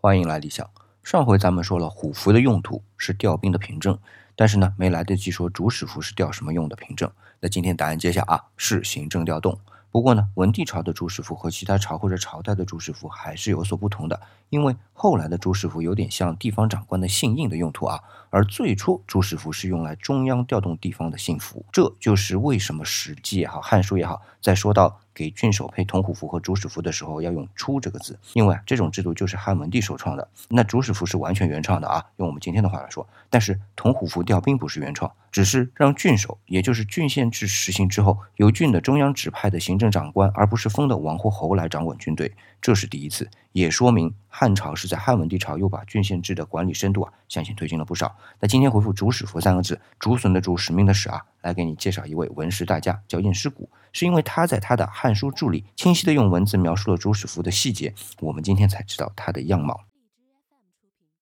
欢迎来理想。上回咱们说了，虎符的用途是调兵的凭证，但是呢，没来得及说主使符是调什么用的凭证。那今天答案揭晓啊，是行政调动。不过呢，文帝朝的主使符和其他朝或者朝代的主使符还是有所不同的，因为后来的主使符有点像地方长官的信印的用途啊，而最初主使符是用来中央调动地方的信符。这就是为什么《史记》也好，《汉书》也好，在说到。给郡守配铜虎符和主使符的时候要用“出”这个字，因为这种制度就是汉文帝首创的。那主使符是完全原创的啊，用我们今天的话来说。但是铜虎符调兵不是原创，只是让郡守，也就是郡县制实行之后，由郡的中央指派的行政长官，而不是封的王或侯来掌管军队，这是第一次，也说明汉朝是在汉文帝朝又把郡县制的管理深度啊向前推进了不少。那今天回复“主使符”三个字，竹笋的“竹”使命的“使”啊。来给你介绍一位文史大家，叫晏师古，是因为他在他的《汉书注》里清晰的用文字描述了主使符的细节，我们今天才知道他的样貌。